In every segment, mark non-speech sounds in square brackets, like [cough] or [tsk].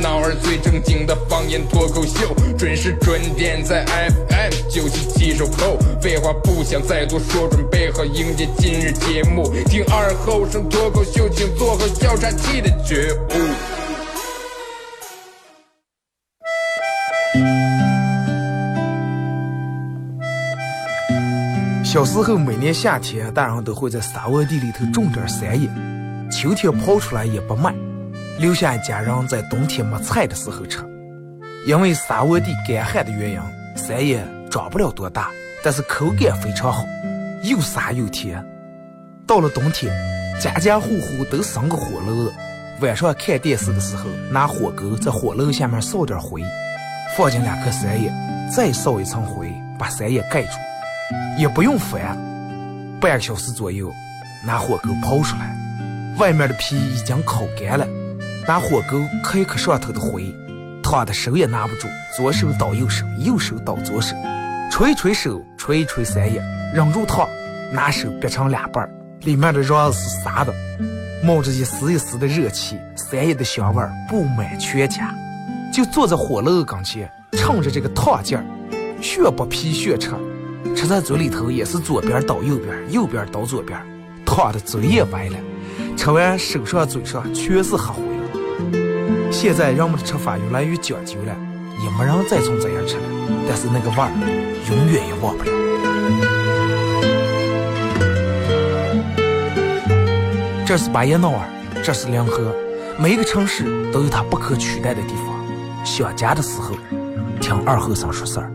闹儿最正经的方言脱口秀，准时准点在 FM 九七七收后。废话不想再多说，准备好迎接今日节目。听二后生脱口秀，请做好笑岔气的觉悟。小时候每年夏天，大人都会在沙窝地里头种点山野，秋天刨出来也不卖，留下一家人在冬天没菜的时候吃。因为沙窝地干旱的原因，山野长不了多大，但是口感非常好，又沙又甜。到了冬天，家家户户都生个火炉，晚上看电视的时候，拿火钩在火炉下面烧点灰，放进两颗山野，再烧一层灰，把山野盖住。也不用翻，半个小时左右，拿火钩刨出来，外面的皮已经烤干了，拿火钩磕一磕上头的灰，烫的手也拿不住，左手倒右手，右手倒左手，捶一捶手，捶一捶三叶，忍住烫，拿手掰成两半，里面的瓤是沙的，冒着一丝一丝的热气，三叶的香味布满全家，就坐在火炉跟前，趁着这个烫劲儿，血不皮血吃。吃在嘴里头也是左边倒右边，右边倒左边，烫的嘴也歪了。吃完手上嘴上全是黑灰。现在人们的吃法越来越讲究了，也没人再从这样吃了。但是那个味儿永远也忘不了。这是巴彦淖尔，这是临河，每一个城市都有它不可取代的地方。想家的时候，听二后生说事儿。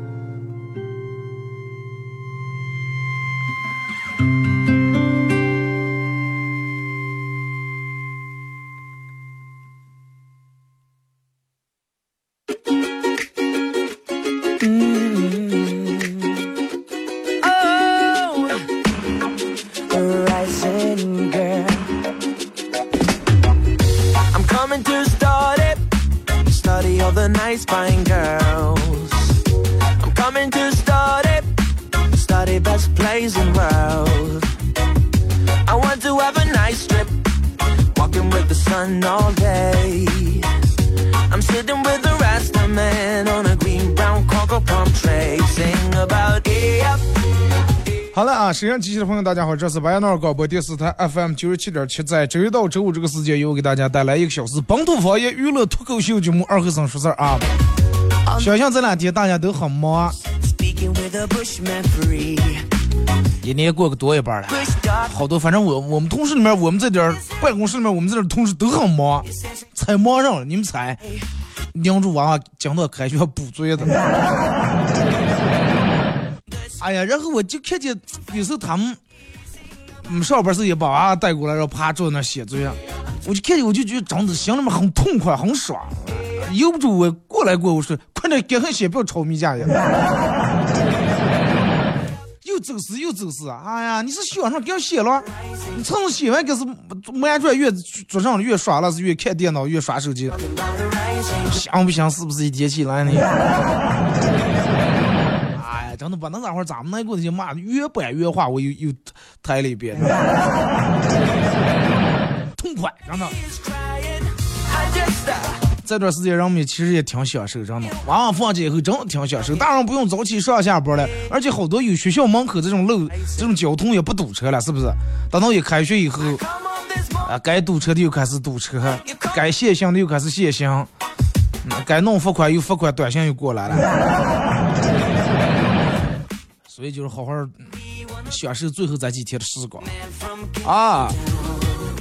好了啊，沈阳机器的朋友，大家好，这是白彦淖尔广播电视台 FM 九十七点七，在周一到周五这个时间，由我给大家带来一个小时本土方言娱乐脱口秀节目《二和尚说事儿》啊。想想这两天大家都很忙，一年过个多一半了，好多，反正我我们同事里面，我们这点办公室里面，我们这点同事都很忙，才忙上了，你们猜？娘住娃娃讲到开学补作业的。哎呀，然后我就看见有时候他们，嗯，上班时也把娃带过来，然后趴坐那写作业，我就看见我就觉得长得心里面很痛快，很爽，由不住我过来过，我说快点赶快写，不要吵米家呀。又走时又走时，哎呀，你是想上给我写了，你趁着写完可是完转越桌上越刷了，是越看电脑越刷手机，想不想是不是一天起来呢？真的不能咋会儿咱们那股子就骂越搬越话，我又又抬了一遍，痛快，真的。这段时间人们其实也挺享受，真的。娃娃放假以后真的挺享受，大人不用早起上下班了，而且好多有学校门口这种路，这种交通也不堵车了，是不是？等到一开学以后，啊，该堵车的又开始堵车，该限行的又开始限行，该弄罚款又罚款，短信又过来了。所以就是好好享受最后这几天的时光啊！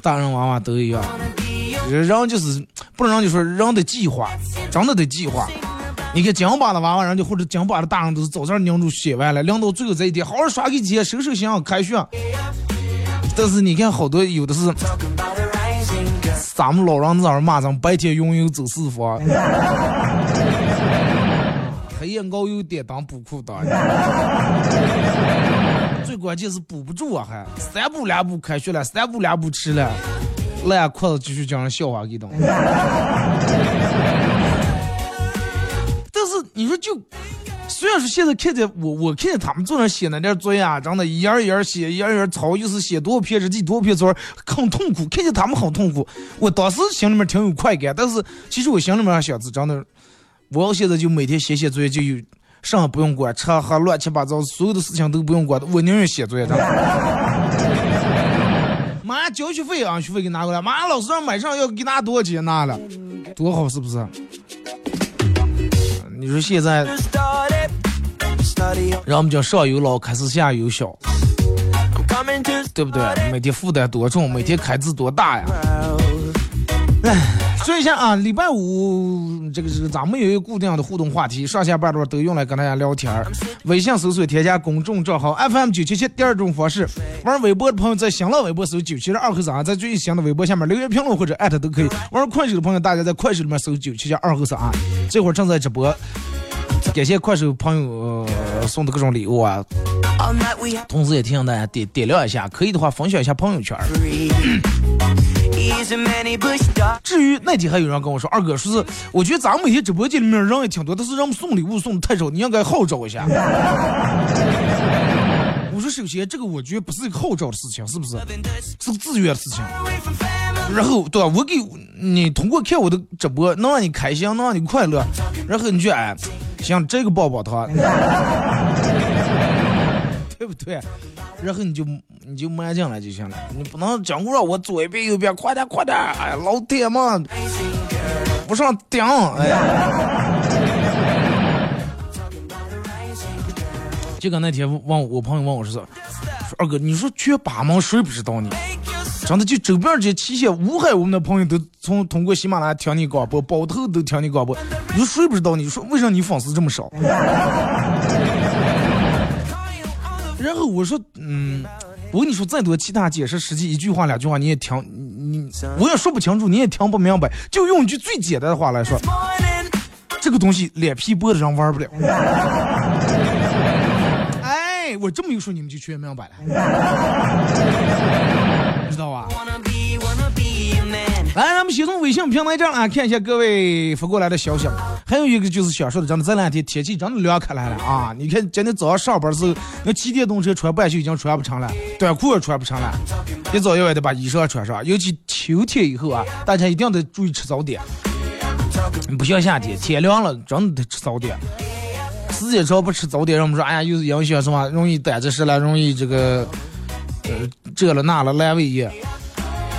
大人娃娃都一样，人就是不能让你说人的计划，真的得计划。你看金巴的娃娃，人家或者金巴的大人都是早上拧住写完了，晾到最后这一天，好好耍个节，收收心，开学。但是你看好多有的是咱们老人在那骂咱们白天拥有走四方，[laughs] 黑夜熬油点当补裤裆，[laughs] 最关键是补不住啊，还三步两步开学了，三步两步吃了，烂裤子继续讲人笑话给懂。[laughs] 但是你说就。虽然说现在看见我，我看见他们坐那写那点作业啊，真的，一页一页写，一页一页抄，又是写多少篇日记，多少篇作文，很痛苦。看见他们很痛苦，我当时心里面挺有快感，但是其实我心里面想是真的，我要现在就每天写写作业，就有啥不用管，吃喝乱七八糟，所有的事情都不用管，我宁愿写作业。妈，[laughs] 交学费啊，学费给拿过来。妈，老师让买上要给拿多少钱？拿了，多好，是不是？你说现在，让我们叫上有老，开始下有小，对不对？每天负担多重，每天开支多大呀？哎，说一下啊，礼拜五这个是咱们有一个固定的互动话题，上下班的时候都用来跟大家聊天儿。[laughs] 微信搜索添加公众账号 FM 九七七，第二种方式，玩微博的朋友在新浪微博搜九七七二和三，在最新的微博下面留言评论或者艾特都可以。玩快手的朋友，大家在快手里面搜九七七二和三，这会儿正在直播。感谢快手朋友送的各种礼物啊，同时也提醒大家点点亮一下，可以的话分享一下朋友圈。至于那天还有人跟我说，二哥说是，我觉得咱们每天直播间里面人也挺多，但是人们送礼物送的太少，你应该号召一下。[laughs] 我说首先这个我觉得不是一个号召的事情，是不是？是个自愿的事情。然后对吧？我给你通过看我的直播，能让你开心，能让你快乐，然后你就哎，像，这个抱抱他，对不对？然后你就你就慢进来就行了，你不能讲故让我左一边右边，快点快点，哎呀，老铁们，不上顶，哎呀。就跟那天问我朋友问我说，说二哥，你说缺八毛谁不知道你？真的就周边这些些乌海，我们的朋友都从通过喜马拉雅听你广播，包头都听你广播。你说谁不知道？你说为啥你粉丝这么少？我说，嗯，我跟你说再多其他解释，实际一句话两句话你也听，你我也说不清楚，你也听不明白。就用一句最简单的话来说，这个东西脸皮薄的人玩不了。哎我这么一说，你们就全明白了，知道吧？先从微信平台这啊，看一下各位发过来的消息。还有一个就是想说的，真的这两天天气真的凉开来了啊！你看今天早上上班时候，那骑电动车穿半袖已经穿不成了，短裤也穿不成了，一早一晚的把衣裳穿上。尤其秋天以后啊，大家一定得注意吃早点，不像夏天，天凉了真的得吃早点。时间长不吃早点，人们说，哎呀，又是影响什么，容易胆子失了，容易这个，呃，这了那了，阑尾炎，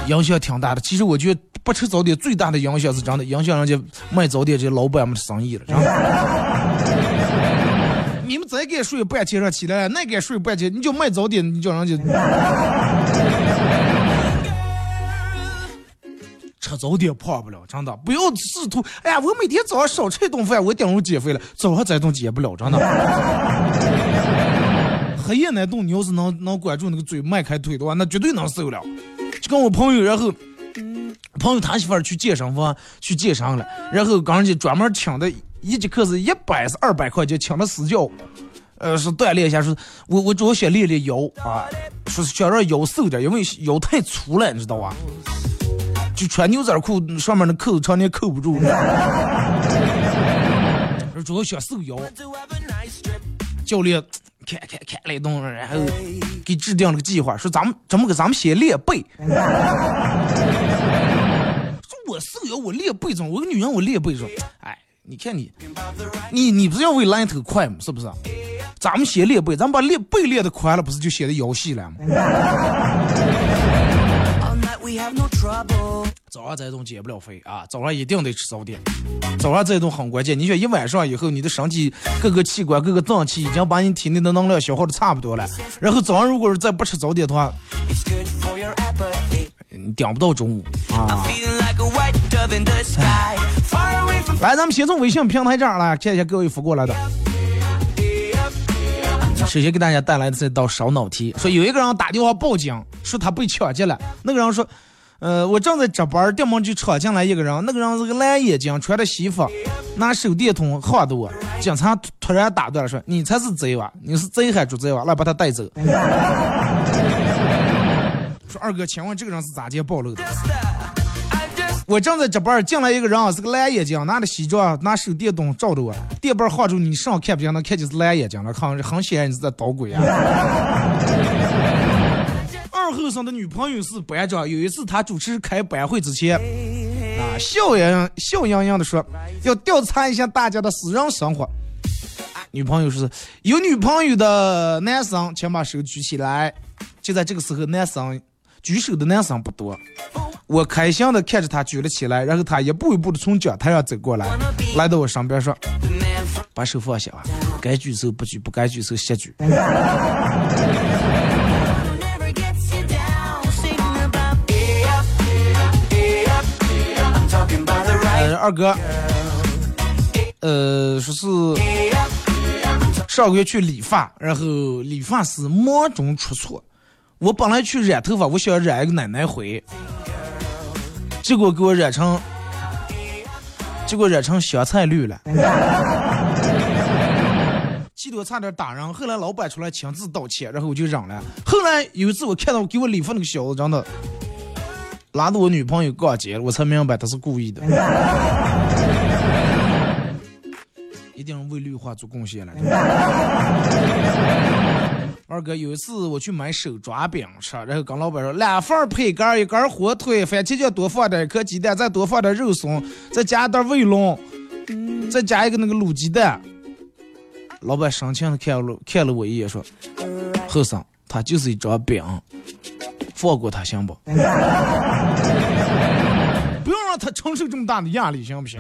影响挺大的。其实我觉得不吃早点最大的影响是真的，影响人家卖早点这些老板们的生意了。真的 [laughs] 你们再给睡半天上起来，那给睡半天，你就卖早点，你叫人家。[laughs] 吃早点胖不了，真的不要试图。哎呀，我每天早上少吃一顿饭，我顶住减肥了。早上这顿减不了，真的。[laughs] 黑夜那顿，你要是能能管住那个嘴，迈开腿的话，那绝对能瘦了。就跟我朋友，然后朋友他媳妇儿去健身房去健身了，然后刚人家专门请的一节课是一百是二百块钱，请的私教，呃，是锻炼一下，说我我主要想练练腰啊，说想让腰瘦点，因为腰太粗了，你知道吧？就穿牛仔裤，上面的扣子常年扣不住。主要想瘦腰。教练看看看了一顿，然后给制定了个计划，说咱们怎么给咱们先练背。说我瘦腰，我练背怎么？我个女人我练背说，哎，你看你，你你不是要为来头快吗？是不是？咱们先练背，咱们把练背练的宽了，不是就显得腰细了吗？早上这顿减不了肥啊！早上一定得吃早点。早上这顿很关键，你说一晚上以后，你的身体各个器官、各个脏器已经把你体内的能量消耗的差不多了。然后早上如果是再不吃早点的话，你顶不到中午啊！来，咱们先从微信平台这儿来看一下各位发过来的。首先给大家带来的这道烧脑题，说有一个人打电话报警，说他被抢劫了。那个人说。呃，我正在值班，店门就闯进来一个人，那个人是个蓝眼睛，穿着西服，拿手电筒晃着我。警察突然打断了，说：“你才是贼娃？你是贼还是贼娃？来把他带走。[laughs] ”说二哥，请问这个人是咋接暴露的？我正在值班，进来一个人啊，是个蓝眼睛，拿着西装，拿手电筒照着我，电棒晃住你上看不见，能看见是蓝眼睛了，看很显然你是在捣鬼啊。二后生的女朋友是班长。有一次他主持开班会之前，啊，笑洋笑盈盈的说要调查一下大家的私人生活。女朋友说：“有女朋友的男生，请把手举起来。”就在这个时候，男生举手的男生不多。我开心的看着他举了起来，然后他一步一步的从讲台上走过来，来到我身边说：“把手放下，该举手不举，不该举手歇举。”二哥，呃，说是上个月去理发，然后理发师忙中出错。我本来去染头发，我想染一个奶奶灰，结果给我染成，结果染成香菜绿了，[laughs] 气得我差点打人。后来老板出来亲自道歉，然后我就忍了。后来有一次我看到给我理发那个小子，真的。拉着我女朋友逛街，我才明白他是故意的，[laughs] 一定为绿化做贡献了。二哥，有一次我去买手抓饼吃，然后跟老板说两份培根，一根火腿，番茄酱多放点，一颗鸡蛋，再多放点肉松，再加一袋卫龙，再加一个那个卤鸡蛋。老板深情的看了看了我一眼，说：“后生，他就是一张饼。”放过他行不？[laughs] 不要让他承受这么大的压力，行不行？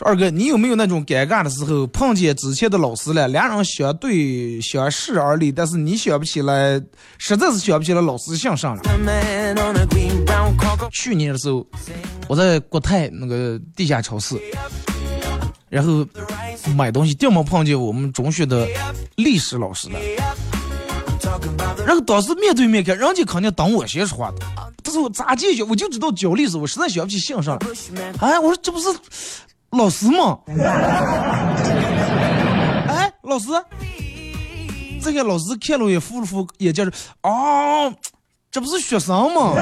二哥，你有没有那种尴尬的时候，碰见之前的老师了，两人相对相视而立，但是你想不起来，实在是想不起来老师姓啥了。去年的时候，我在国泰那个地下超市。然后买东西，掉没碰见我们中学的历史老师了。然后当时面对面看，人家肯定等我先说话的。但是我咋进去？我就知道教历史，我实在想不起姓啥了。哎，我说这不是老师吗？[laughs] 哎，老师，这个老师看了我也扶了扶眼镜说：“哦，这不是学生吗？”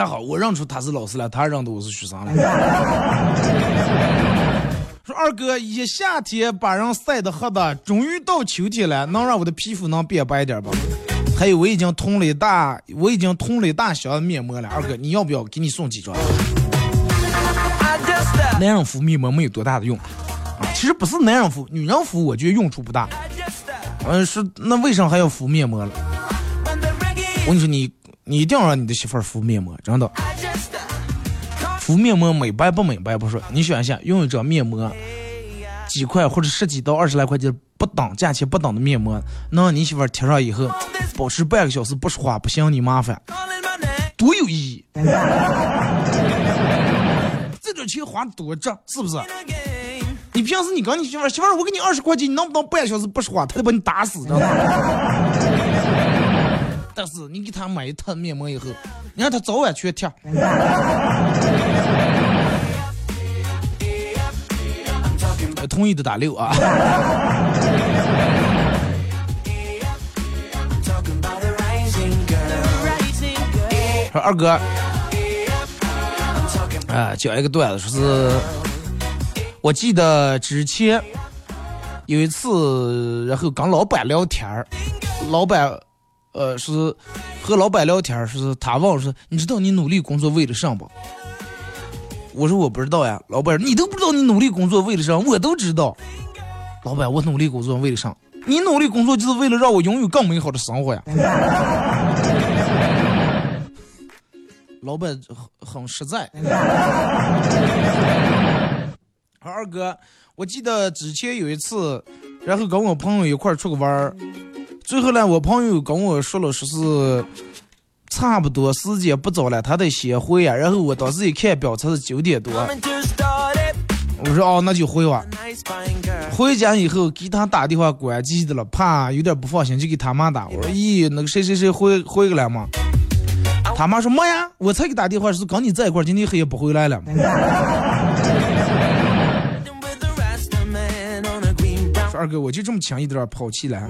还好，我认出他是老师了，他认得我是学生了。[laughs] 说二哥，一夏天把人晒得黑的，终于到秋天了，能让我的皮肤能变白点吧？还有，我已经囤了一大，我已经囤了一大箱面膜了。二哥，你要不要给你送几张？男人敷面膜没有多大的用，啊，其实不是男人敷，女人敷我觉得用处不大。嗯，是那为啥还要敷面膜了？我跟你说你。你一定要让你的媳妇儿敷面膜，真的。敷面膜美白不美白不说，你想一下，用一张面膜几块或者十几到二十来块钱不等价钱不等的面膜，能让你媳妇儿贴上以后保持半个小时不说话不嫌你麻烦，多有意义！[laughs] 这点钱花多值，是不是？你平时你跟你媳妇儿，媳妇儿我给你二十块钱，你能不能半小时不说话，他就把你打死，知道吗？但是你给他买一套面膜以后，你让他早晚全贴。同意的打六啊。说二哥，啊，讲一个段子，说是，我记得之前有一次，然后跟老板聊天儿，老板。呃，是和老板聊天，是他问我说：“你知道你努力工作为了啥不？”我说：“我不知道呀。”老板，你都不知道你努力工作为了啥？我都知道。老板，我努力工作为了啥？你努力工作就是为了让我拥有更美好的生活呀。老板很很实在。二哥，我记得之前有一次，然后跟我朋友一块儿出去玩儿。最后呢，我朋友跟我说了，说是差不多时间不早了，他得先回呀。然后我当时一看表，才是九点多。我说哦，那就回吧。回家以后给他打电话关机的了，怕有点不放心，就给他妈打。我说咦，那个谁谁谁回回来了吗？他妈说没呀，我才给打电话是跟你在一块，今天黑夜不回来了。二哥，我就这么轻易的抛弃了。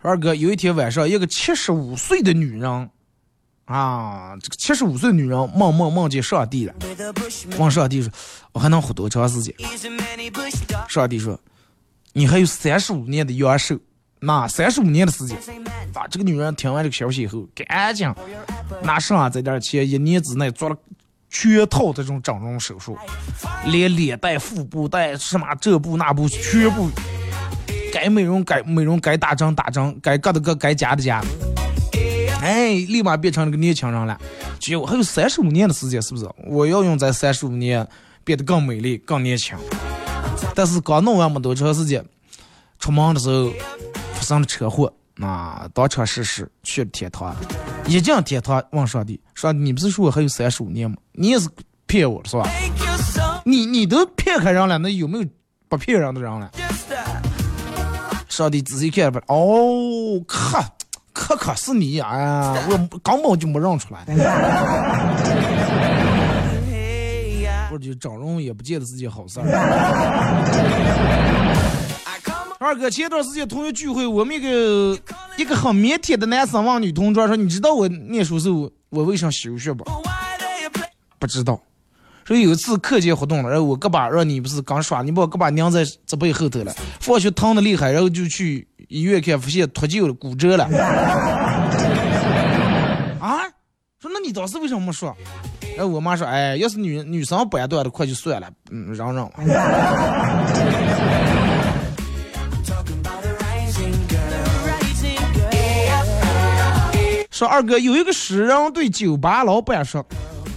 二哥，有一天晚上，一个七十五岁的女人，啊，这个七十五岁的女人梦梦梦见上帝了，问上帝说：“我还能活多长时间？”上帝说：“你还有三十五年的阳寿，那三十五年的时间。”把，这个女人听完这个消息以后，赶紧拿上这点钱，一年之内做了全套这种整容手术，连脸带、腹部带什么这部那部全部。该美容该美容，该打针打针，该割的割，该加的加。哎，立马变成了个年轻人了。就还有三十五年的时间，是不是？我要用在三十五年变得更美丽、更年轻。但是刚弄完没多长时间，出门的时候生了车祸，啊，当场逝世，去了天堂。一进天堂，问上帝：上帝，你不是说我还有三十五年吗？你也是骗我是吧？你你都骗开人了，那有没有不骗人的人了？上帝仔细看吧，哦，可可可是你呀！哎呀，我 [laughs] 根本就没认出来。我 [laughs] 就整容也不见得是件好事儿。[laughs] 二哥，前段时间同学聚会，我们一个一个很腼腆的男生问女同桌说：“你知道我念书时候我为啥休学不？”不知道。说有一次课间活动了，然后我胳膊让你不是刚耍，你把我胳膊拧在这背后头了，放学疼的厉害，然后就去医院看，发现脱臼了，骨折了。啊？说那你当时为什么没说？然后我妈说，哎，要是女女生掰断的快就算了，嗯，让让。说二哥有一个诗人对酒吧老板说，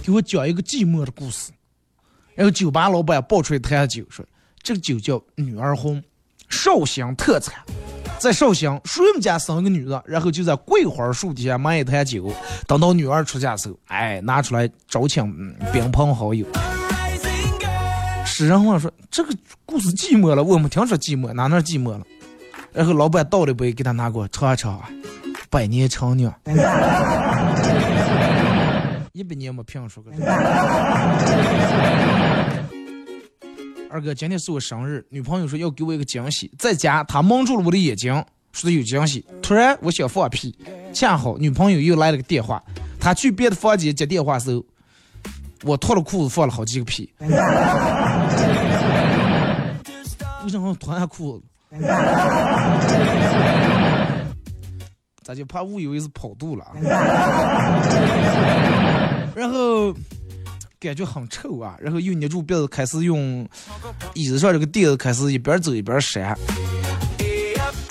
给我讲一个寂寞的故事。然后酒吧老板抱出一坛酒，说：“这个酒叫女儿红，绍兴特产，在绍兴谁们家生个女的，然后就在桂花树底下买一坛酒，等到女儿出嫁时候，哎，拿出来招请宾朋好友。”诗人问说：“这个故事寂寞了，我们听说寂寞，哪能寂寞了？”然后老板倒了杯给他拿过尝一尝，百年陈酿。一百年没评说过。二哥，今天是我生日，女朋友说要给我一个惊喜，在家她蒙住了我的眼睛，说的有惊喜。突然我想放屁，恰好女朋友又来了个电话，她去别的房间接电话时候，我脱了裤子放了好几个屁。[laughs] 为什么脱下裤子？咱就怕误以为是跑肚了啊！[laughs] 然后感觉很臭啊，然后又捏住鼻子开始用椅子上这个垫子开始一边走一边扇。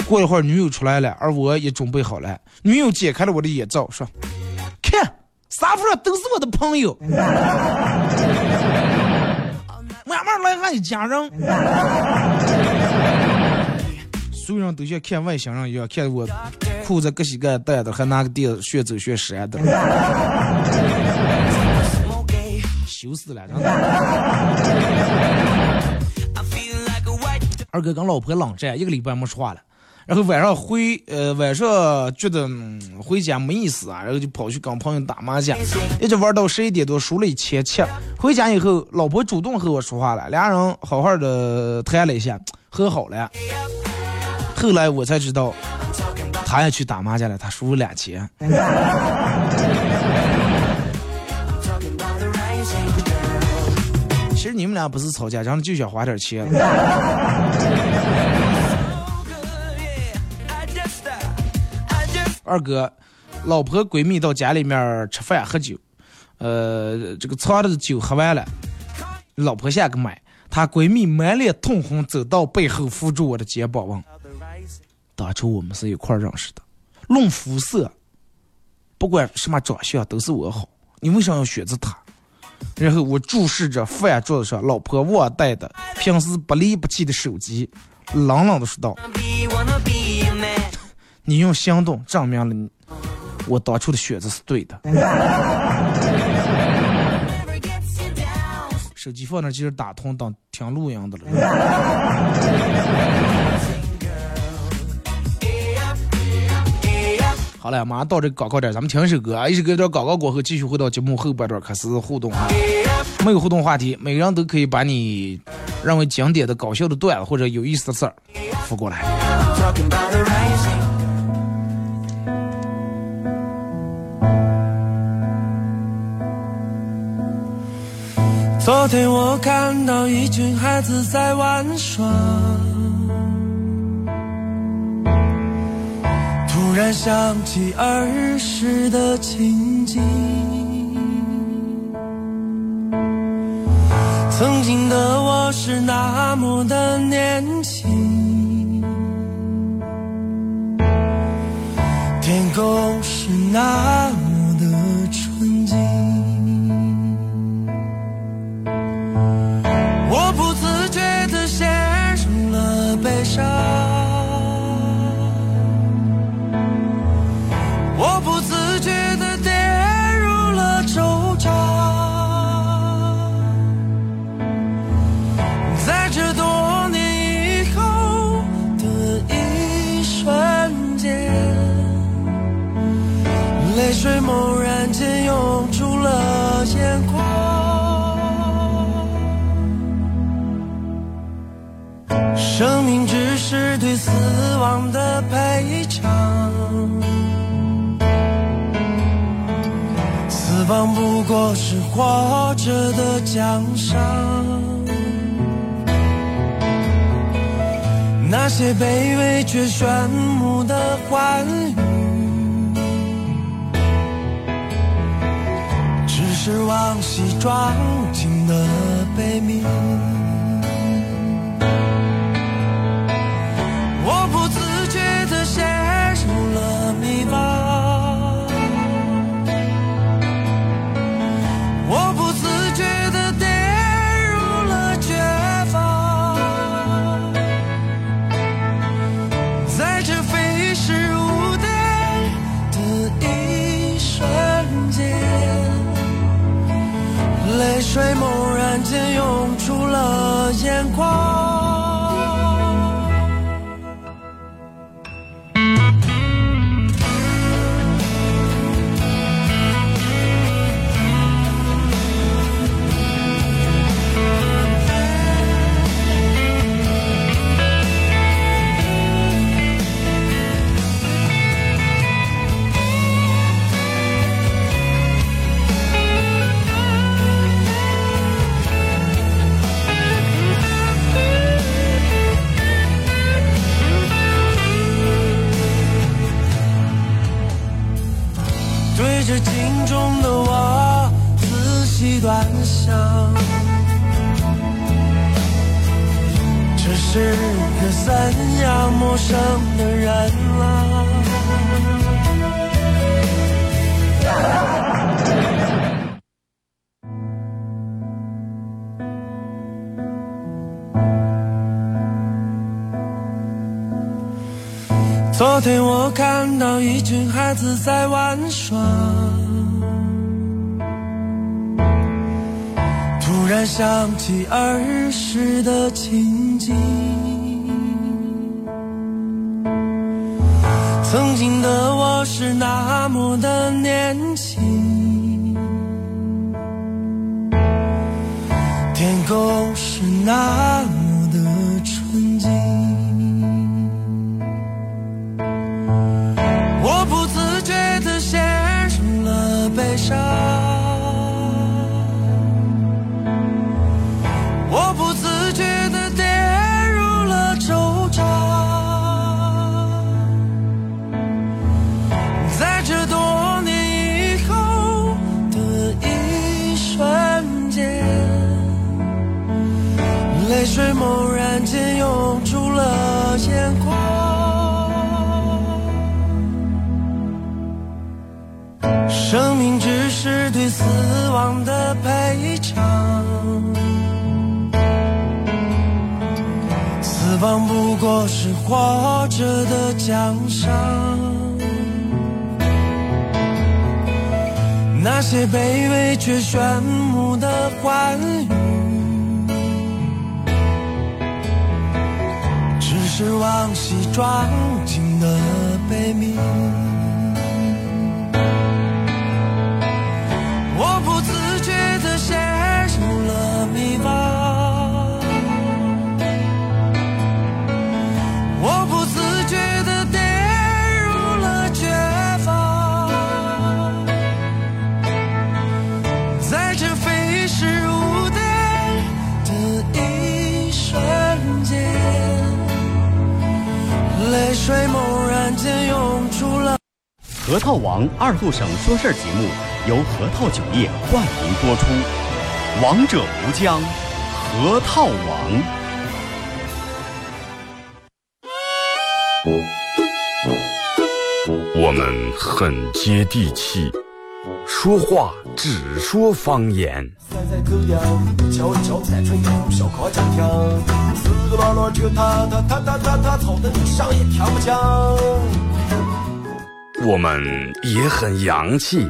过一会儿女友出来了，而我也准备好了。女友解开了我的眼罩，说：“看，沙发上都是我的朋友，[laughs] 慢慢来，俺一家人。”所有人都像看外星人一样，看我裤子各膝盖带的，还拿个垫子学走学闪的，[laughs] 羞死了！二哥跟老婆冷战一个礼拜没说话了，然后晚上回呃晚上觉得回家没意思啊，然后就跑去跟朋友打麻将，一直玩到十一点多，输了一千七。回家以后，老婆主动和我说话了，俩人好好的谈了一下，和好了。后来我才知道，他也去打麻将了，他输了两千。[laughs] 其实你们俩不是吵架，然后就想花点钱。二哥，老婆闺蜜到家里面吃饭喝酒，呃，这个藏的酒喝完了，老婆下个麦，她闺蜜满脸通红走到背后扶住我的肩膀问。当初我们是一块认识的，论肤色，不管什么长相都是我好，你为啥要选择他？然后我注视着饭桌子上老婆忘带的、平时不离不弃的手机，冷冷的说道：“你用行动证明了你我当初的选择是对的。”手机放那，就是打通当听录音的了。好了，马上到这个广告点，咱们听一首歌啊！一首歌，到广告过后，继续回到节目后半段开始互动啊！没有互动话题，每个人都可以把你认为经典的搞笑的段子或者有意思的事儿发过来。昨天我看到一群孩子在玩耍。突然想起儿时的情景，曾经的我是那么的年轻，天空是那么活着的奖赏，那些卑微却炫目的欢愉。只是往昔装进的悲鸣，看到一群孩子在玩耍，突然想起儿时的情景，曾经的我是那么的年轻，天空是那么我死亡的赔偿死亡不过是活着的奖赏那些卑微却炫目的欢愉只是往昔装进了悲鸣我不自觉地陷入了迷茫，我不自觉地跌入了绝望，在这飞逝无点的一瞬间，泪水猛然间涌出了。核桃王二后省说事儿节目由核桃酒业冠名播出，王者无疆，核桃王。我们很接地气，说话只说方言。我们也很洋气，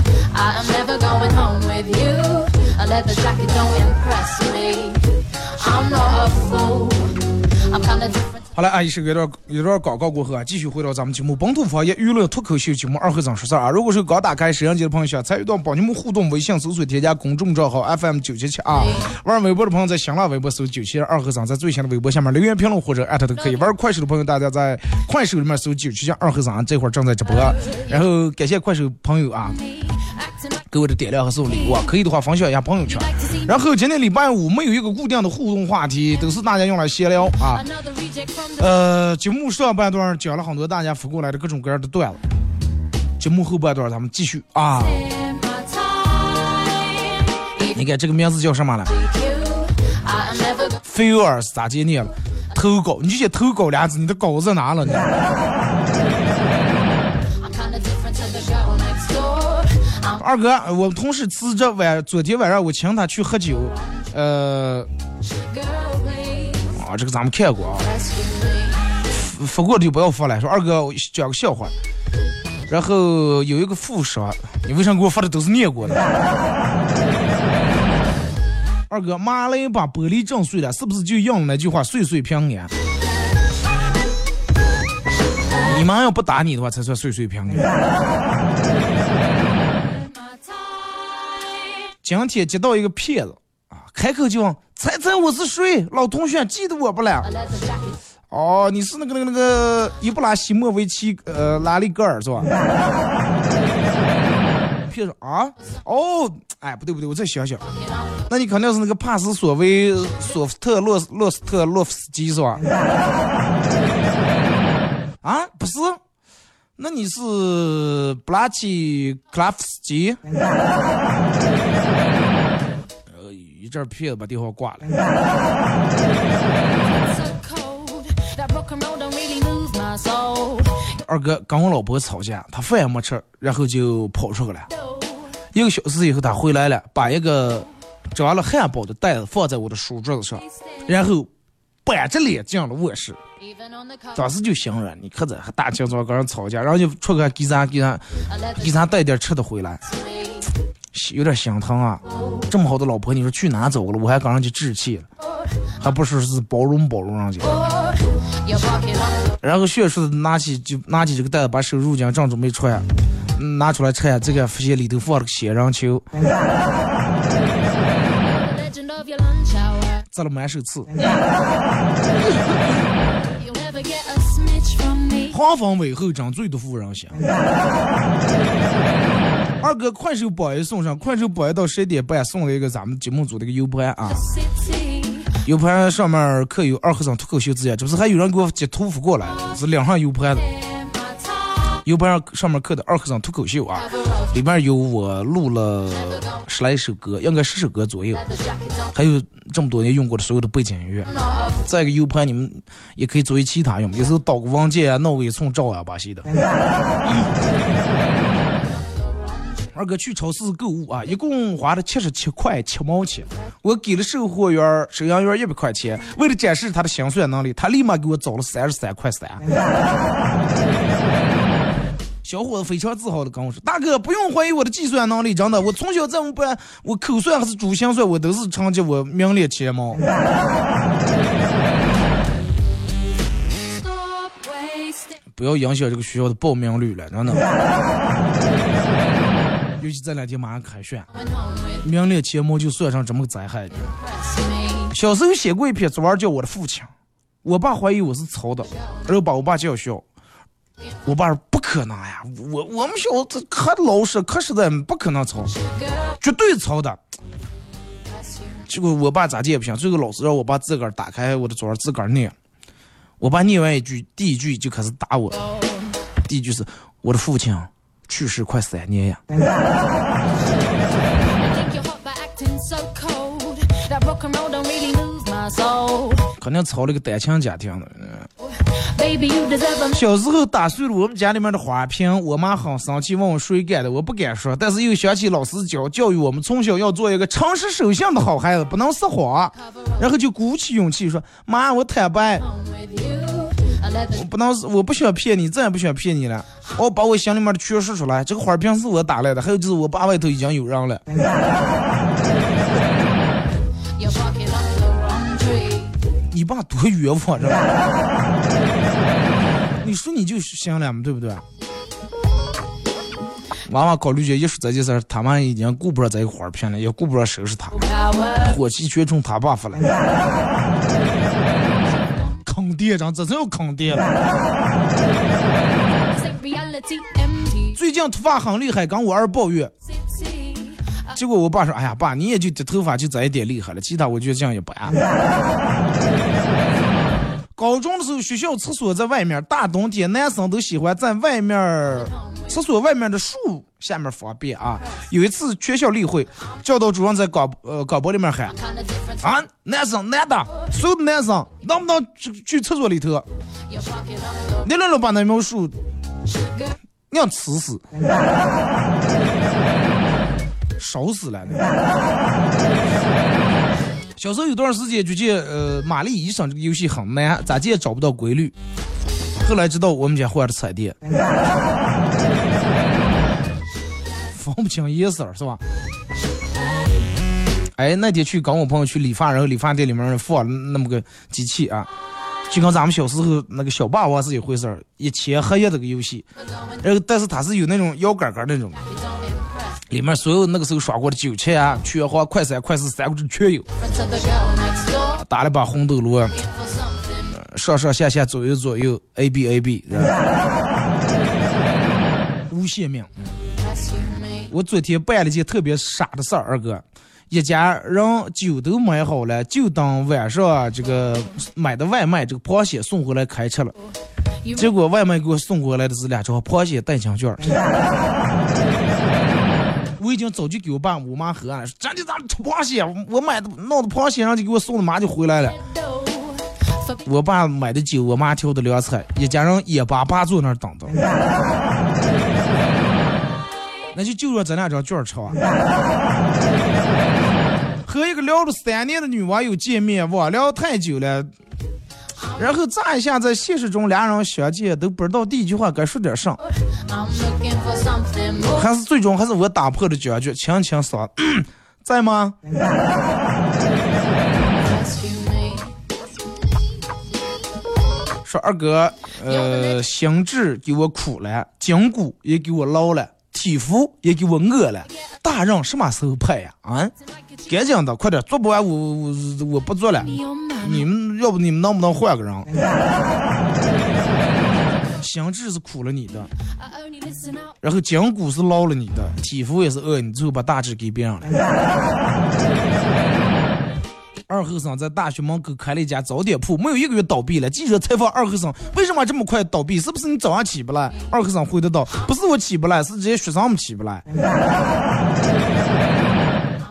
I am never going home with you. A leather jacket don't impress me. I'm not a fool. I'm kinda different. 好了，啊，一首有点有点广告过后啊，继续回到咱们节目本土方言娱乐脱口秀节目二和尚说事儿啊。如果是刚打开摄像机的朋友，想参与到帮你们互动，微信搜索添加公众账号 FM 九七七啊。玩微博的朋友在新浪微博搜九七二和尚，在最新的微博下面留言评论或者艾特都可以。玩快手的朋友，大家在快手里面搜九七二和尚，这会儿正在直播。然后感谢快手朋友啊。给我的点亮和送礼物啊，可以的话分享一下朋友圈。然后今天礼拜五没有一个固定的互动话题，都是大家用来闲聊啊。呃，节目上半段讲了很多大家发过来的各种各样的段子，节目后半段咱们继续啊。你看这个名字叫什么了？？Feelers 咋接念了？投稿，你就写投稿俩字，你的稿在哪了你？二哥，我同事辞职晚，昨天晚上我请他去喝酒，呃，啊，这个咱们看过啊。rescue me. 发过的就不要发了。说二哥，我讲个笑话。然后有一个富说：“你为啥给我发的都是念过的？” [laughs] 二哥，马雷把玻璃震碎了，是不是就应了那句话“岁岁平安”？你妈要不打你的话，才算岁岁平安。今天接到一个骗子啊，开口就问：“猜猜我是谁？老同学记得我不了哦，你是那个那个那个伊布拉希莫维奇呃拉里戈尔是吧？[laughs] 骗子啊？哦，哎，不对不对，我再想想，那你肯定是那个帕斯索维索夫特洛洛斯特洛夫斯基是吧？[laughs] 啊，不是，那你是布拉奇克拉夫斯基？呃，一阵骗子把电话挂了。[laughs] 二哥跟我老婆吵架，他饭也没吃，然后就跑出去了。一个小时以后，他回来了，把一个装了汉堡的袋子放在我的书桌子上，然后板着脸进了卧室。当时就心软，你看这还大清早跟人吵架，然后就出去给咱给咱给咱带点吃的回来.有点心疼啊。这么好的老婆，你说去哪走了？我还跟人家置气了，还不是是包容包容人家。然后迅速的拿起就拿起这个袋子，把手入进，正准备穿，嗯拿出来拆，这个发现里头放了个仙人球，[laughs] 扎了满手刺。黄蜂尾后长最毒妇人心。二哥，快手榜一送上，快手榜一到十一点半送了一个咱们节目组的一个 U 盘啊，U 盘上面刻有二和尚脱口秀字样，这不是还有人给我截图发过来，是两上 U 盘，U 盘上面刻的二和尚脱口秀啊，里面有我录了十来首歌，应该十首歌左右，还有这么多年用过的所有的背景音乐。再一个 U 盘你们也可以作为其他用，有时候导个文件啊，弄个一寸照啊，把戏的。二哥去超市购物啊，一共花了七十七块七毛钱，我给了售货员、收银员一百块钱，为了展示他的心算能力，他立马给我找了三十三块三。[laughs] 小伙子非常自豪的跟我说：“大哥，不用怀疑我的计算能力，真的，我从小在我们班，我口算还是珠心算，我都是成绩我名列前茅。[laughs] ”不要影响这个学校的报名率了，真的。尤其这两天马上开学，名列前茅就算上这么个灾害。小时候写过一篇作文叫《我的父亲》，我爸怀疑我是抄的，然后把我爸叫校。我爸说不可能呀，我我们小子可老实可实在，不可能抄，绝对抄的。结果我爸咋地也不行，最后老师让我爸自个儿打开我的作文自个儿念。我爸念完一句，第一句就开始打我，第一句是我的父亲去世快三年呀。肯定操了个单亲家庭的。小时候打碎了我们家里面的花瓶，我妈很生气，问我谁干的，我不敢说，但是又想起老师教教育我们从小要做一个诚实守信的好孩子，不能撒谎，然后就鼓起勇气说：“妈，我坦白，我不能，我不想骗你，再也不想骗你了，我把我心里面的全说出来，这个花瓶是我打来的，还有就是我爸外头已经有人了。”你爸多冤枉，是吧？你说你就行了嘛，对不对？娃娃考虑着一说这件事，他妈已经顾不上这个花瓶了，也顾不上收拾他，火气全冲他爸发了。坑爹，真这真要坑爹了。最近头发很厉害，跟我儿抱怨。结果我爸说：“哎呀，爸，你也就这头发就这一点厉害了，其他我觉得这样一般。”高中的时候，学校厕所在外面，大冬天男生都喜欢在外面厕所外面的树下面方便啊。有一次全校例会，教导主任在广呃广播里面喊：“啊，男生男的，所有的男生能不能去去厕所里头？你来了把那苗树让吃死。”烧死了！小时候有段时间就觉呃，玛丽医生这个游戏很难，咋也找不到规律。后来知道我们家换了彩电，分不清颜色是吧？哎，那天去跟我朋友去理发，然后理发店里面放那么个机器啊，就跟咱们小时候那个小霸王是一回事儿，一前黑夜这个游戏，然后但是它是有那种摇杆杆那种。里面所有那个时候耍过的酒钱啊、拳皇、快三、快四、三国志全有。打了把红斗罗，上上下下、左右左右，A B A B，无限命。我昨天办了件特别傻的事儿，二哥，一家人酒都买好了，就等晚上这个买的外卖，这个螃蟹送回来开吃了。结果外卖给我送过来的是两张螃蟹代金券。我已经早就给我爸我妈喝了，说真的，咱吃螃蟹，我买的弄的螃蟹，然后就给我送的，马上就回来了。我爸买的酒，我妈挑的凉菜，一家人眼巴巴坐那儿等着。那就就让咱俩张券吃啊。[laughs] 和一个聊了三年的女网友见面，网聊太久了。然后乍一下在现实中俩人相见都不知道第一句话该说点啥，还是最终还是我打破了僵局，轻轻说，[coughs] 在吗？说二哥，呃，心智给我苦了，筋骨也给我老了，体肤也给我饿了。大人什么时候拍呀？啊，赶紧的，快点，做不完我我我不做了。你们要不你们能不能换个人？[laughs] 心智是苦了你的，然后筋骨是捞了你的，体肤也是饿你，最后把大志给别人了。二后生在大学门口开了一家早点铺，没有一个月倒闭了。记者采访二后生为什么这么快倒闭，是不是你早上起不来？二后生回答道：不是我起不来，是这些学生们起不来。[laughs]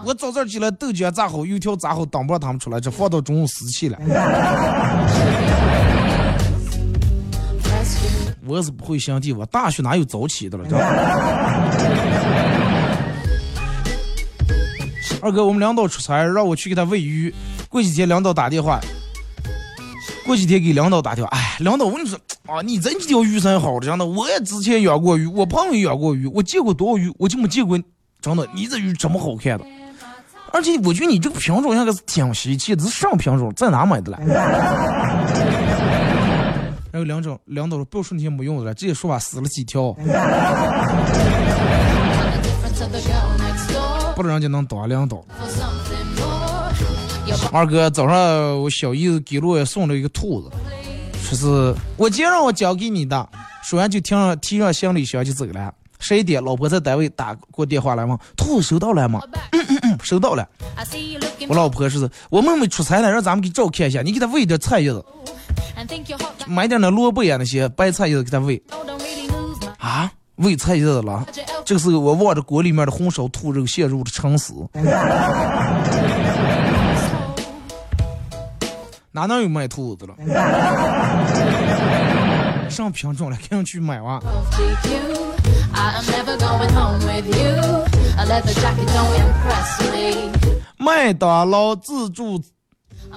我早早起来，豆浆炸好，油条炸好，等不让他们出来，这放到中午湿气了。[laughs] 我是不会想的，我大学哪有早起的了？二哥，我们领导出差，让我去给他喂鱼。过几天领导打电话，过几天给领导打电话。哎，领导，我跟你说啊，你这几条鱼才好的，真的。我也之前养过鱼，我朋友养过鱼，我见过多少鱼，我就没见过真的。你这鱼这么好看的，而且我觉得你这个品种应该是挺稀奇的，是什么品种？在哪买的了？然后领导领导说，不要说那些没用的了，直接说吧，死了几条。[laughs] 不然人家能当领导。二哥，早上我小姨子给了我送了一个兔子，说是我姐让我交给你的。说完就提上提上行李箱就走了。十一点，老婆在单位打过电话来问？兔子收到了吗？收到了。我老婆说是我妹妹出差了，让咱们给照看一下，你给她喂点菜叶子，买点那萝卜呀那些白菜叶子给她喂。啊？喂菜叶子了？这个时候我望着锅里面的红烧兔肉，陷入了沉思。哪能有卖兔子的了？[laughs] 上品种了，赶紧去买哇！麦当劳自助，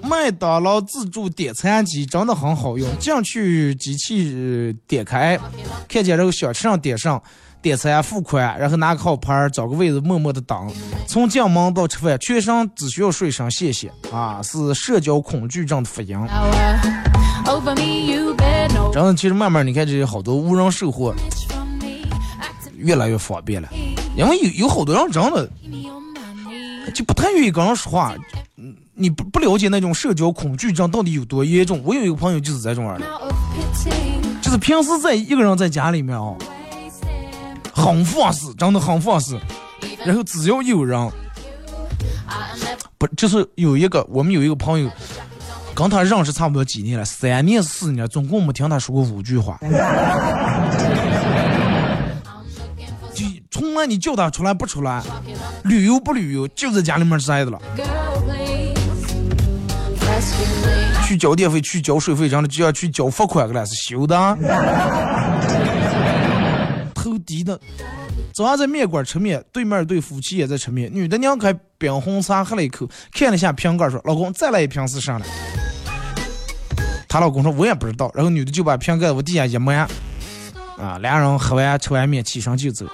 麦当劳自助点餐机真的很好用。进去机器点开，看见这个想吃上点上。点餐付款，然后拿个号牌找个位置默默的等。从进门到吃饭，全程只需要说一声谢谢啊！是社交恐惧症的福音。真的，其实慢慢你看，这些好多无人售货越来越方便了，因为有有好多人真的就不太愿意跟人说话。嗯你不不了解那种社交恐惧症到底有多严重。我有一个朋友就是这种样的，就是平时在一个人在家里面啊。很放肆，真的很放肆。然后只要有人，不就是有一个我们有一个朋友，跟他认识差不多几年了，三年四年，总共没听他说过五句话。[laughs] 就从来你叫他出来不出来，旅游不旅游，就在家里面待着了。去交电费，去交水费，真的就要去交罚款了，是修的。头低的，早上在面馆吃面，对面对夫妻也在吃面。女的娘开冰红茶喝了一口，看了一下瓶盖，说：“老公，再来一瓶是啥了？”她老公说：“我也不知道。”然后女的就把瓶盖往地下一抹，啊，两人喝完吃完面，起身就走。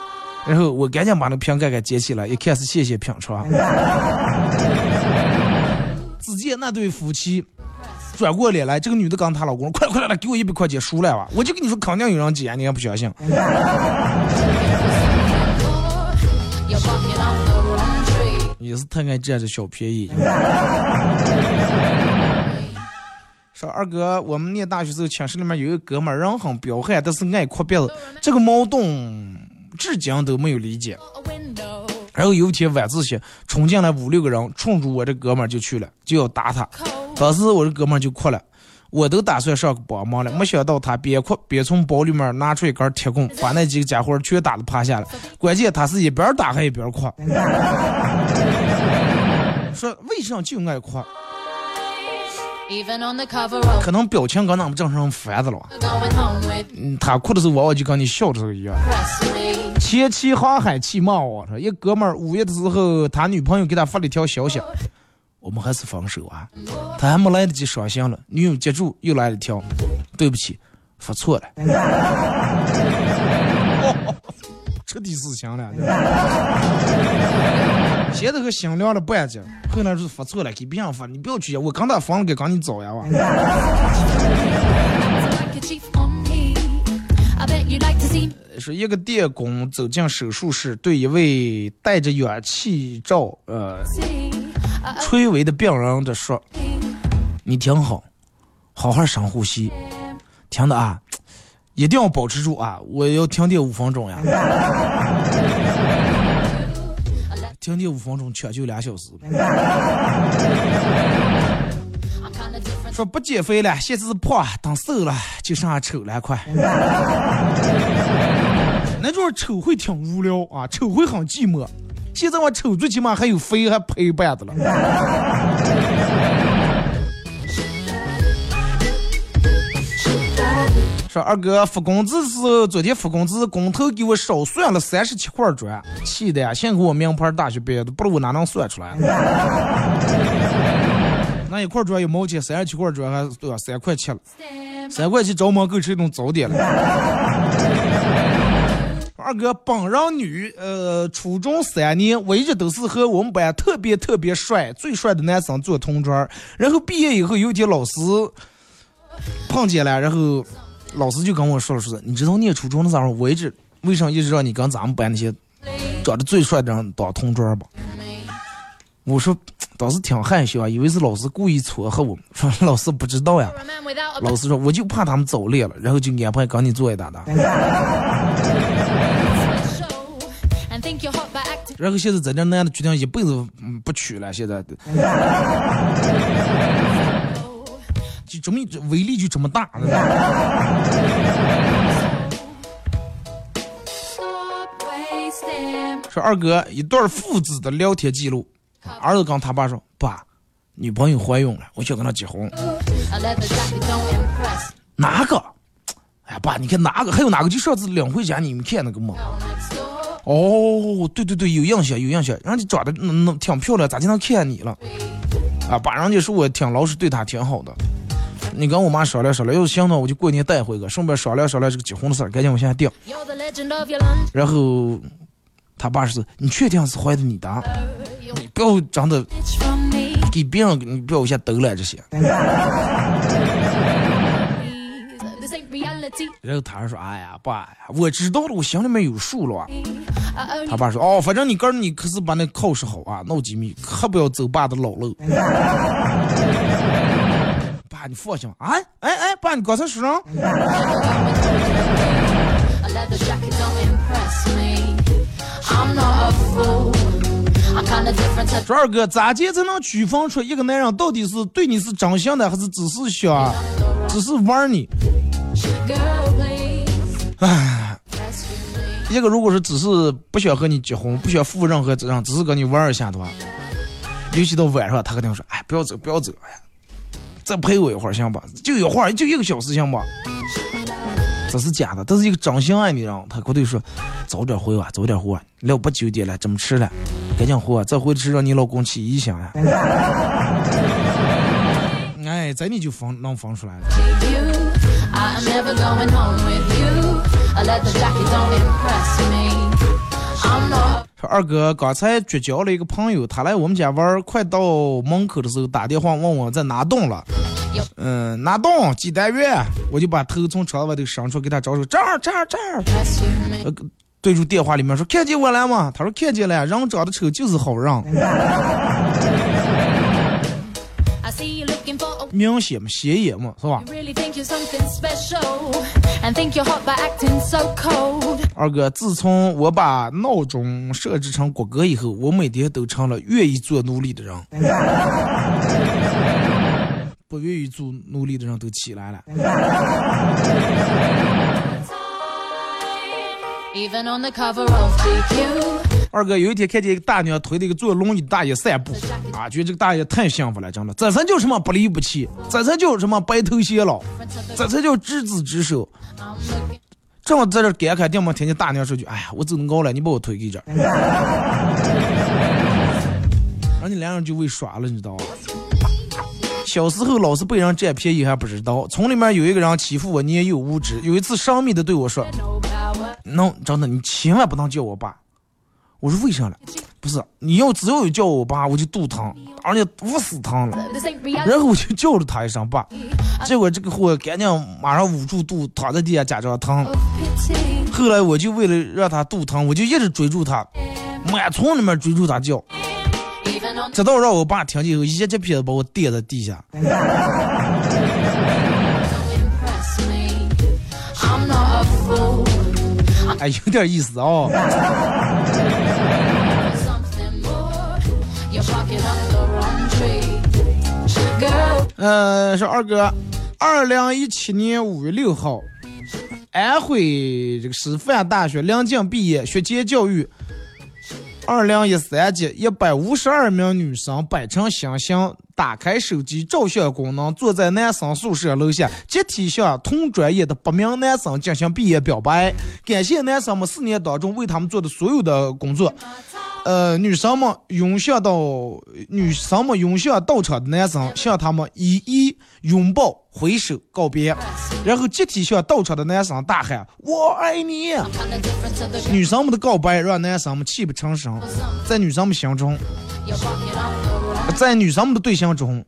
然后我赶紧把那瓶盖给捡起来，一看是谢谢品尝。那对夫妻。转过脸来，这个女的跟她老公快快来来，给我一百块钱输了吧！我就跟你说，肯定有人捡，你还不相信？[laughs] 也是太爱占这小便宜。[laughs] 说二哥，我们念大学时候寝室里面有一个哥们儿，人很彪悍，但是爱哭鼻子，这个矛盾至今都没有理解。然后有一天晚自习冲进来五六个人，冲住我这哥们儿就去了，就要打他。当时我这哥们儿就哭了，我都打算上去帮忙了，没想到他边哭边从包里面拿出一根铁棍，[laughs] 把那几个家伙全打得趴下了。[laughs] 关键他是一边打还一边哭，[laughs] 说为什么就爱哭？可能表情跟咱们正常人烦着了。嗯，他哭的时候往往就跟你笑的时候一样。前期航海气骂我说，一哥们儿五月的时候，他女朋友给他发了一条消息。我们还是分手啊！他还没来得及伤心了，女友接住又来了一条，对不起，发错了，彻底死心了。现在可心凉了半截，后来是发错了，给别人发，你不要去，我刚他分了，该赶紧找呀！a 是一个电工走进手术室，对一位戴着氧气罩、呃. Uh, 垂危的病人的说：“你挺好，好好深呼吸，听的啊，一定要保持住啊！我要停电五分钟呀，[laughs] 停电五分钟，抢救两小时。说不减肥了，现在是胖，等瘦了就剩下丑了，快。[laughs] 那就是丑会挺无聊啊，丑会很寂寞。现在我丑最起码还有肥还陪伴的了。说二哥发工资的时候，昨天发工资，工头给我少算了三十七块砖，气的呀！幸亏我名牌大学毕业的，不然我哪能算出来？那一块砖一毛钱，三十七块砖还对吧？三块七了，三块七着忙够吃一顿早点了。[laughs] 二哥本人女，呃，初中三年，我一直都是和我们班特别特别帅、最帅的男生做同桌。然后毕业以后，有一天老师碰见了，然后老师就跟我说了，说你知道念初中的时候，我一直为啥一直让你跟咱们班那些长得最帅的人当同桌吧？我说 [tsk] 当时挺害羞啊，以为是老师故意撮合我，说 [laughs] 老师不知道呀。老师说我就怕他们早恋了，然后就安排跟你做一搭的。[laughs] 然后现在在这男的决定一辈子嗯不娶了，现在 [laughs] 就这么威力就这么大。说二哥一段父子的聊天记录，儿子跟他爸说：“爸，女朋友怀孕了，我想跟她结婚。哪个？哎呀，爸，你看哪个？还有哪个？就上次领回家你们看那个吗？哦，对对对，有印象有印象，人家长得那那挺漂亮，咋就能看你了？啊，爸，人家说我挺老实，对她挺好的。你跟我妈商量商量，要是行呢，我就过年带回个，顺便商量商量这个结婚的事儿，赶紧我现在定。然后他爸是，你确定是怀的你的你不要长得.给别人，你不要下抖来这些。[laughs] 然后他说，哎呀，爸呀，我知道了，我心里面有数了啊。他爸说，哦，反正你哥儿你可是把那考试好啊，闹机密，可不要走爸的老路。[laughs] 爸，你放心啊！哎哎，爸，你刚才说啥？说二哥，咋接才能区分出一个男人到底是对你是真心的，还是只是想，只是玩你.唉，一个如果是只是不想和你结婚，不想负任何责任，只是跟你玩一下的话，尤其到晚上，他肯定说，哎，不要走，不要走，哎呀，再陪我一会儿行吧？就一会儿，就一个小时行吧？这是假的，这是一个真心爱你的人，他绝对说，早点回吧，早点回吧，了不九点了，怎么吃了，赶紧回吧，再回去让你老公起异响呀。[laughs] 哎，这你就分能分出来了。说二哥刚才绝交了一个朋友，他来我们家玩，快到门口的时候打电话问我在哪栋了。嗯，拿动几单元，我就把头从床外头伸出，给他招手。这儿这儿这儿，对着电话里面说：‘看见我了吗？’他说：‘看见了。’人长得丑就是好人，明显嘛，显眼嘛，是吧？二哥，自从我把闹钟设置成国歌以后，我每天都成了愿意做奴隶的人。不愿意做奴隶的人都起来了。二哥有一天看见一个大娘推着一个坐轮椅的大爷散步，啊，觉得这个大爷太幸福了，真的，这才叫什么不离不弃，这才叫什么白头偕老，这才叫执子之手。正好在这感慨，定嘛听见大娘说句：“哎呀，我走那么高了，你把我推给这儿。” [laughs] 然后你两人就为耍了，你知道吧？小时候老是被人占便宜还不知道，村里面有一个人欺负我年幼无知，有一次神秘的对我说 no 真的，你千万不能叫我爸。”我说：“为啥了？不是，你要只要有叫我爸，我就肚疼，而且捂死疼了。然后我就叫了他一声爸，[laughs] 结果这个货赶紧马上捂住肚，躺在地下假装疼。后来我就为了让他肚疼，我就一直追住他，满村里面追住他叫，直到让我爸听见以后，一记屁子把我跌在地下。哎，有点意思哦。呃，说二哥，二零一七年五月六号，安徽这个师范大学临近毕业，学前教育二零一三届一百五十二名女生摆成星星，打开手机照相功能，坐在男生宿舍楼下，集体向同专业的八名男生进行毕业表白，感谢男生们四年当中为他们做的所有的工作。呃，女生们涌向到女生们涌向到场的男生，向他们一一拥抱、挥手告别，然后集体向到场的男生大喊“我爱你”。女生们的告白让男生们泣不成声，在女生们心中，在女生们的对象中，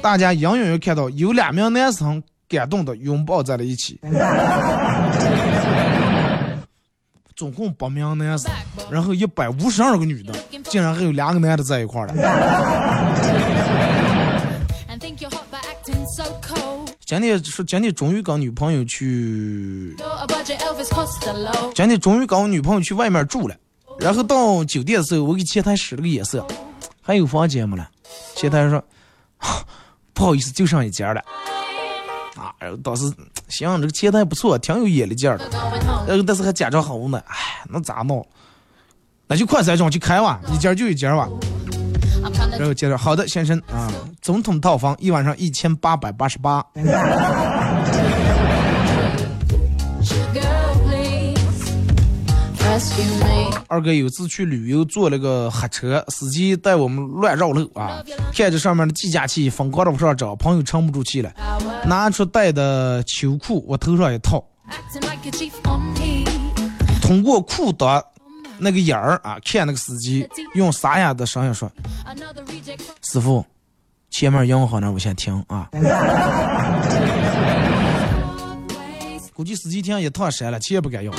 大家永远要看到有两名男生感动的拥抱在了一起。[laughs] 总共八名男生，然后一百五十二个女的，竟然还有两个男的在一块儿了。今天说今天终于跟女朋友去，今天终于跟我女朋友去外面住了。然后到酒店的时候，我给前台使了个眼色，还有房间没了？前台说，[laughs] 不好意思，就剩一间了。啊，然后当时行，这个前台不错，挺有眼力劲儿的。然后但是还假装很无奈，哎，那咋弄？那就快三张去开吧，一间就一间吧。然后接着，好的，先生啊，总统套房一晚上一千八百八十八。二哥有次去旅游，坐了个黑车，司机带我们乱绕路啊，看着上面的计价器，疯狂的往上涨，朋友撑不住气了，拿出带的秋裤，我头上一套.通过裤裆那个眼儿啊，看那个司机用沙哑的声音说 Another reject from：“ 师傅，前面银行那儿我先停啊。[laughs] ”估计司机听一趟删了，钱也不敢要。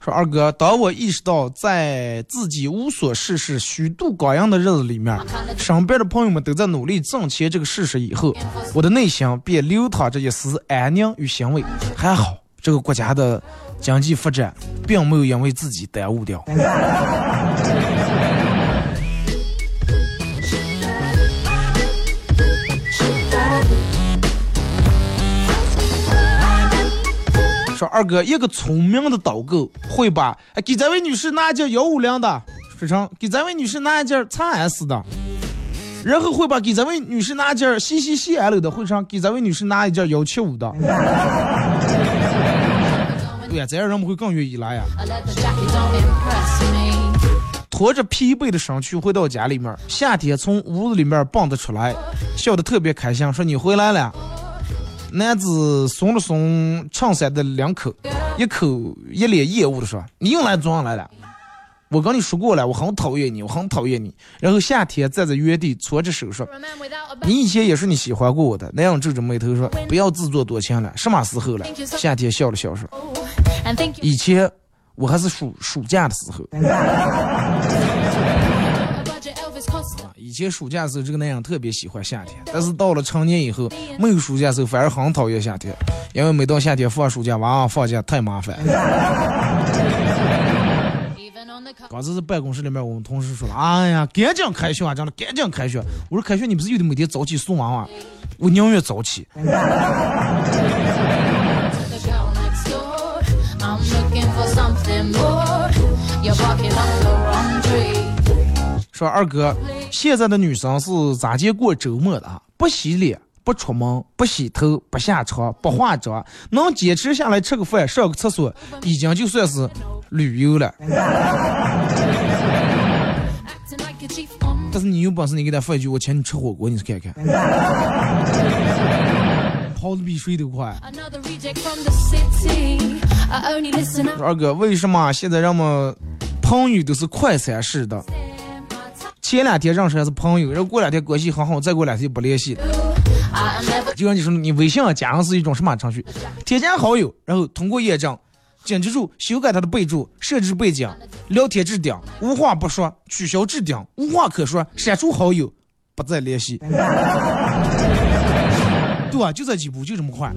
说二哥，当我意识到在自己无所事事、虚度光阴的日子里面，身边的朋友们都在努力挣钱这个事实以后，我的内心便流淌着一丝安宁与欣慰。还好，这个国家的经济发展并没有因为自己耽误掉。说二哥，一个聪明的导购会把哎给这位女士拿一件幺五零的，说成给这位女士拿一件长安斯的，然后会把给这位女士拿一件 C C C L 的，会上给这位女士拿一件幺七五的。[laughs] 对呀，这样人们会更愿意来呀。拖着疲惫的身躯回到家里面，夏天从屋子里面蹦跶出来，笑得特别开心，说：“你回来了。”男子松了松衬衫的领口，一口一脸厌恶的说：“你又来装来了！我跟你说过了，我很讨厌你，我很讨厌你。”然后夏天站在原地搓着手说 For a man without：“ a 你以前也是你喜欢过我的。”那样皱着眉头说：“不要自作多情了，什么时候了？”夏天笑了笑说 back and think：“ you're 以前我还是暑暑假的时候。”以前暑假的时候，这个男人特别喜欢夏天，但是到了成年以后，没有暑假的时候反而很讨厌夏天，因为每到夏天放暑假，娃娃放假太麻烦。[laughs] 刚才在办公室里面，我们同事说了：“哎呀，赶紧开学啊，真的赶紧开学。”我说：“开学你不是又得每天早起送娃娃？我宁愿早起。The girl next door. I'm looking for something more. You're barking up the wrong tree. ”说二哥，现在的女生是咋接过周末的啊？不洗脸，不出门，不洗头，不下床，不化妆，能坚持下来吃个饭、上个厕所，已经就算是旅游了。但是你有本事，你给他发一句“我请你吃火锅”，你去看看。跑跑的比谁都快。二哥，为什么现在人们朋友都是快餐式的？前两天认识还是朋友，然后过两天关系很好，再过两天就不联系。I never 就像你说，你微信上加上是一种什么程序？添加好友，然后通过验证，请记住修改他的备注，设置背景，聊天置顶，无话不说，取消置顶，无话可说，删除好友，不再联系。[laughs] 对吧？就这几步，就这么快。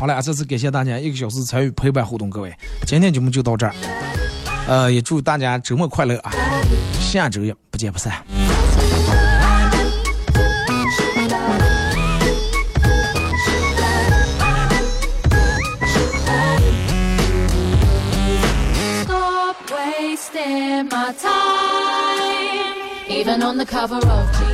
好了，这次感谢大家一个小时参与陪伴互动，各位，今天节目就到这儿。呃，也祝大家周末快乐啊！下周一不见不散。Stop wasting my time. Even on the cover of G.